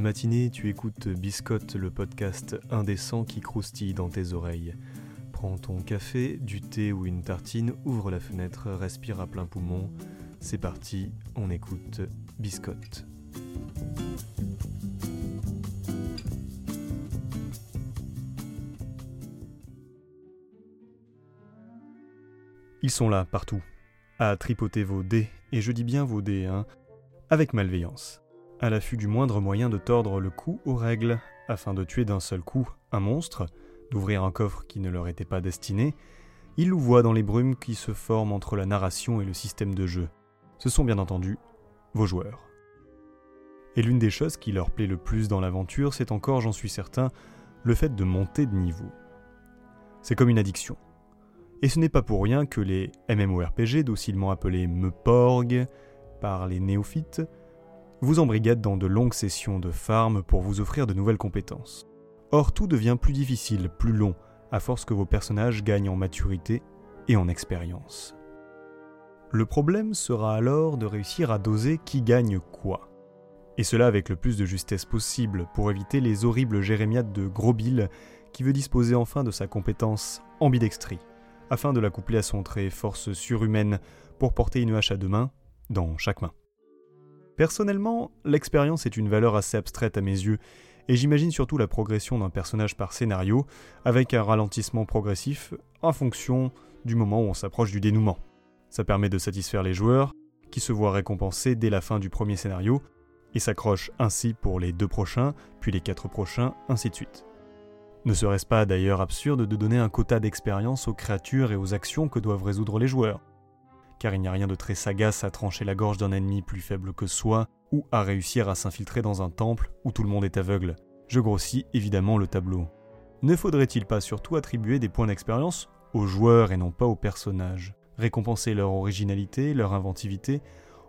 matinée, tu écoutes Biscotte, le podcast indécent qui croustille dans tes oreilles. Prends ton café, du thé ou une tartine, ouvre la fenêtre, respire à plein poumon. C'est parti, on écoute Biscotte. Ils sont là, partout, à tripoter vos dés, et je dis bien vos dés, hein, avec malveillance, à l'affût du moindre moyen de tordre le cou aux règles, afin de tuer d'un seul coup un monstre, d'ouvrir un coffre qui ne leur était pas destiné, ils louvoient dans les brumes qui se forment entre la narration et le système de jeu. Ce sont bien entendu vos joueurs. Et l'une des choses qui leur plaît le plus dans l'aventure, c'est encore, j'en suis certain, le fait de monter de niveau. C'est comme une addiction. Et ce n'est pas pour rien que les MMORPG, docilement appelés MEPORG par les néophytes, vous embrigadent dans de longues sessions de farm pour vous offrir de nouvelles compétences. Or, tout devient plus difficile, plus long, à force que vos personnages gagnent en maturité et en expérience. Le problème sera alors de réussir à doser qui gagne quoi. Et cela avec le plus de justesse possible pour éviter les horribles jérémiades de Gros Bill qui veut disposer enfin de sa compétence ambidextrie, afin de la coupler à son trait force surhumaine pour porter une hache à deux mains dans chaque main. Personnellement, l'expérience est une valeur assez abstraite à mes yeux, et j'imagine surtout la progression d'un personnage par scénario, avec un ralentissement progressif en fonction du moment où on s'approche du dénouement. Ça permet de satisfaire les joueurs, qui se voient récompensés dès la fin du premier scénario, et s'accrochent ainsi pour les deux prochains, puis les quatre prochains, ainsi de suite. Ne serait-ce pas d'ailleurs absurde de donner un quota d'expérience aux créatures et aux actions que doivent résoudre les joueurs? Car il n'y a rien de très sagace à trancher la gorge d'un ennemi plus faible que soi, ou à réussir à s'infiltrer dans un temple où tout le monde est aveugle. Je grossis évidemment le tableau. Ne faudrait-il pas surtout attribuer des points d'expérience aux joueurs et non pas aux personnages? Récompenser leur originalité, leur inventivité,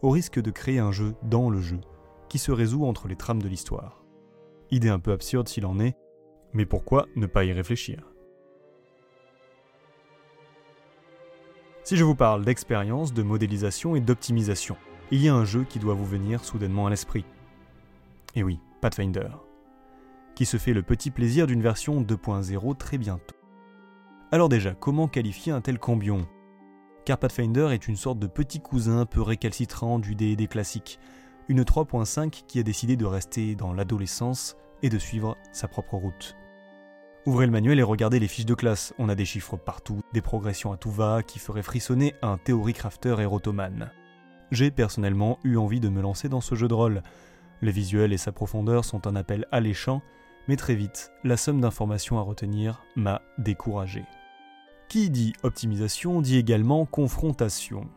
au risque de créer un jeu dans le jeu, qui se résout entre les trames de l'histoire? Idée un peu absurde s'il en est, mais pourquoi ne pas y réfléchir? Si je vous parle d'expérience, de modélisation et d'optimisation, il y a un jeu qui doit vous venir soudainement à l'esprit. Et oui, Pathfinder, qui se fait le petit plaisir d'une version 2.0 très bientôt. Alors déjà, comment qualifier un tel cambion? Car Pathfinder est une sorte de petit cousin peu récalcitrant du D&D classique, une 3.5 qui a décidé de rester dans l'adolescence et de suivre sa propre route. Ouvrez le manuel et regardez les fiches de classe. On a des chiffres partout, des progressions à tout va qui feraient frissonner un théorie crafter érotomane. J'ai personnellement eu envie de me lancer dans ce jeu de rôle. Les visuels et sa profondeur sont un appel alléchant, mais très vite, la somme d'informations à retenir m'a découragé. Qui dit optimisation dit également confrontation.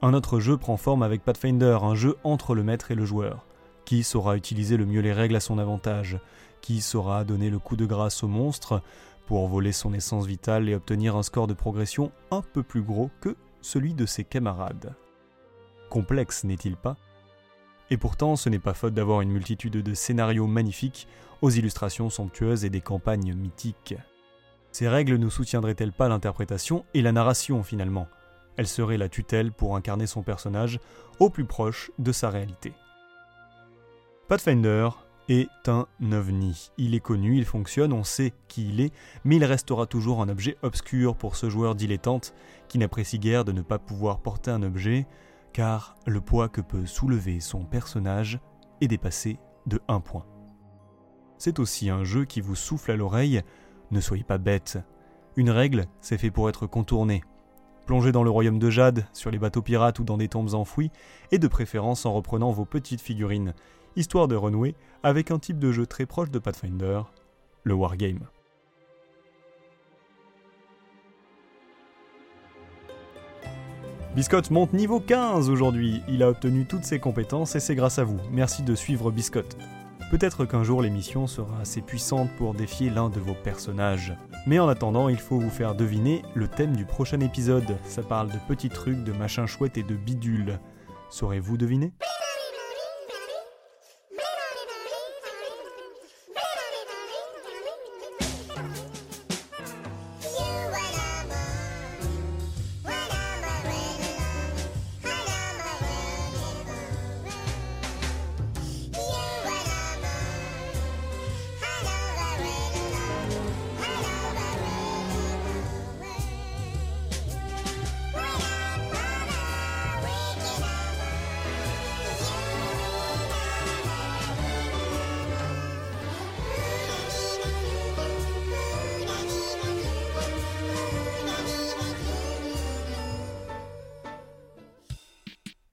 Un autre jeu prend forme avec Pathfinder, un jeu entre le maître et le joueur. Qui saura utiliser le mieux les règles à son avantage? Qui saura donner le coup de grâce au monstre pour voler son essence vitale et obtenir un score de progression un peu plus gros que celui de ses camarades? Complexe, n'est-il pas? Et pourtant, ce n'est pas faute d'avoir une multitude de scénarios magnifiques, aux illustrations somptueuses et des campagnes mythiques. Ces règles ne soutiendraient-elles pas l'interprétation et la narration finalement? Elle serait la tutelle pour incarner son personnage au plus proche de sa réalité. Pathfinder est un ovni. Il est connu, il fonctionne, on sait qui il est, mais il restera toujours un objet obscur pour ce joueur dilettante qui n'apprécie guère de ne pas pouvoir porter un objet, car le poids que peut soulever son personnage est dépassé de un point. C'est aussi un jeu qui vous souffle à l'oreille, ne soyez pas bête. Une règle, c'est fait pour être contournée. Plongez dans le royaume de Jade, sur les bateaux pirates ou dans des tombes enfouies, et de préférence en reprenant vos petites figurines histoire de renouer avec un type de jeu très proche de Pathfinder, le Wargame. Biscotte monte niveau 15 aujourd'hui, il a obtenu toutes ses compétences et c'est grâce à vous. Merci de suivre Biscotte. Peut-être qu'un jour l'émission sera assez puissante pour défier l'un de vos personnages. Mais en attendant, il faut vous faire deviner le thème du prochain épisode. Ça parle de petits trucs, de machins chouettes et de bidules. Saurez-vous deviner?